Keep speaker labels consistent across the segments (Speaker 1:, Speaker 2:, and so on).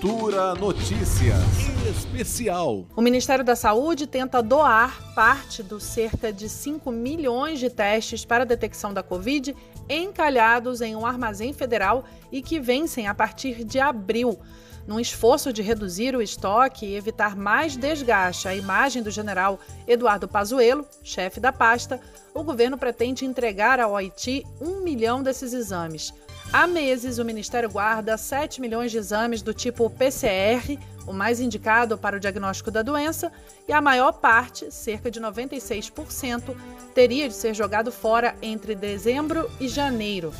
Speaker 1: Cultura Notícias Especial.
Speaker 2: O Ministério da Saúde tenta doar parte dos cerca de 5 milhões de testes para a detecção da Covid encalhados em um armazém federal e que vencem a partir de abril. Num esforço de reduzir o estoque e evitar mais desgaste à imagem do general Eduardo Pazuello, chefe da pasta, o governo pretende entregar ao Haiti um milhão desses exames. Há meses, o Ministério guarda 7 milhões de exames do tipo PCR, o mais indicado para o diagnóstico da doença, e a maior parte, cerca de 96%, teria de ser jogado fora entre dezembro e janeiro.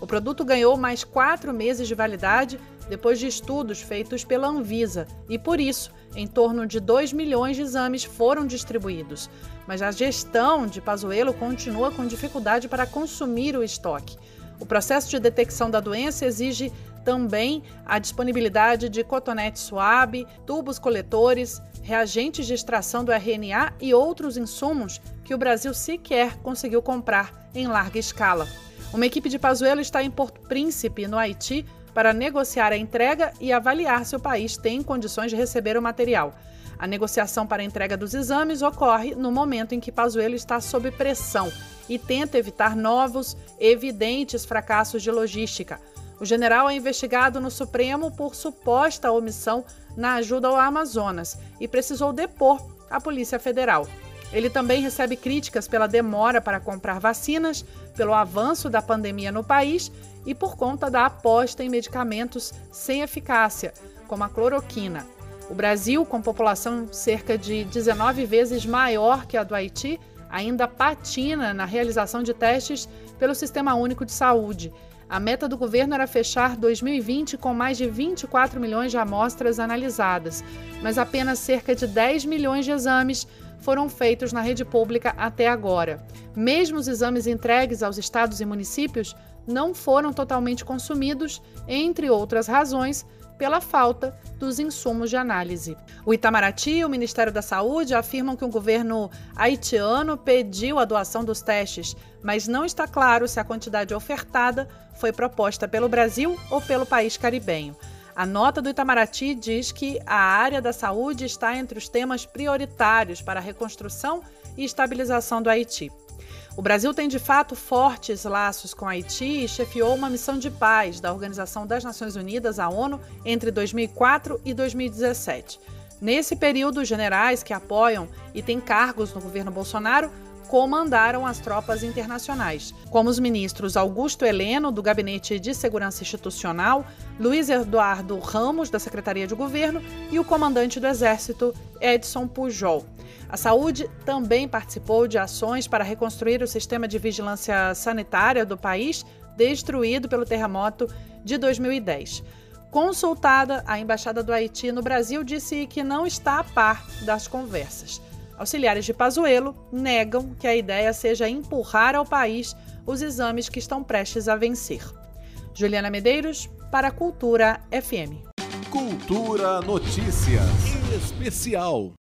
Speaker 2: O produto ganhou mais quatro meses de validade depois de estudos feitos pela Anvisa e, por isso, em torno de 2 milhões de exames foram distribuídos. Mas a gestão de Pazuello continua com dificuldade para consumir o estoque. O processo de detecção da doença exige também a disponibilidade de cotonete suave, tubos coletores, reagentes de extração do RNA e outros insumos que o Brasil sequer conseguiu comprar em larga escala. Uma equipe de Pazuello está em Porto Príncipe, no Haiti, para negociar a entrega e avaliar se o país tem condições de receber o material. A negociação para a entrega dos exames ocorre no momento em que Pazuello está sob pressão e tenta evitar novos, evidentes fracassos de logística. O general é investigado no Supremo por suposta omissão na ajuda ao Amazonas e precisou depor a Polícia Federal. Ele também recebe críticas pela demora para comprar vacinas, pelo avanço da pandemia no país e por conta da aposta em medicamentos sem eficácia, como a cloroquina. O Brasil, com população cerca de 19 vezes maior que a do Haiti, ainda patina na realização de testes pelo Sistema Único de Saúde. A meta do governo era fechar 2020 com mais de 24 milhões de amostras analisadas, mas apenas cerca de 10 milhões de exames foram feitos na rede pública até agora. Mesmo os exames entregues aos estados e municípios não foram totalmente consumidos, entre outras razões, pela falta dos insumos de análise. O Itamaraty e o Ministério da Saúde afirmam que o governo haitiano pediu a doação dos testes, mas não está claro se a quantidade ofertada foi proposta pelo Brasil ou pelo país caribenho. A nota do Itamaraty diz que a área da saúde está entre os temas prioritários para a reconstrução e estabilização do Haiti. O Brasil tem de fato fortes laços com Haiti e chefiou uma missão de paz da Organização das Nações Unidas, a ONU, entre 2004 e 2017. Nesse período, generais que apoiam e têm cargos no governo Bolsonaro comandaram as tropas internacionais, como os ministros Augusto Heleno, do Gabinete de Segurança Institucional, Luiz Eduardo Ramos, da Secretaria de Governo, e o comandante do Exército, Edson Pujol. A saúde também participou de ações para reconstruir o sistema de vigilância sanitária do país, destruído pelo terremoto de 2010. Consultada, a Embaixada do Haiti no Brasil disse que não está a par das conversas. Auxiliares de Pazuello negam que a ideia seja empurrar ao país os exames que estão prestes a vencer. Juliana Medeiros, para Cultura FM.
Speaker 1: Cultura Notícias Especial.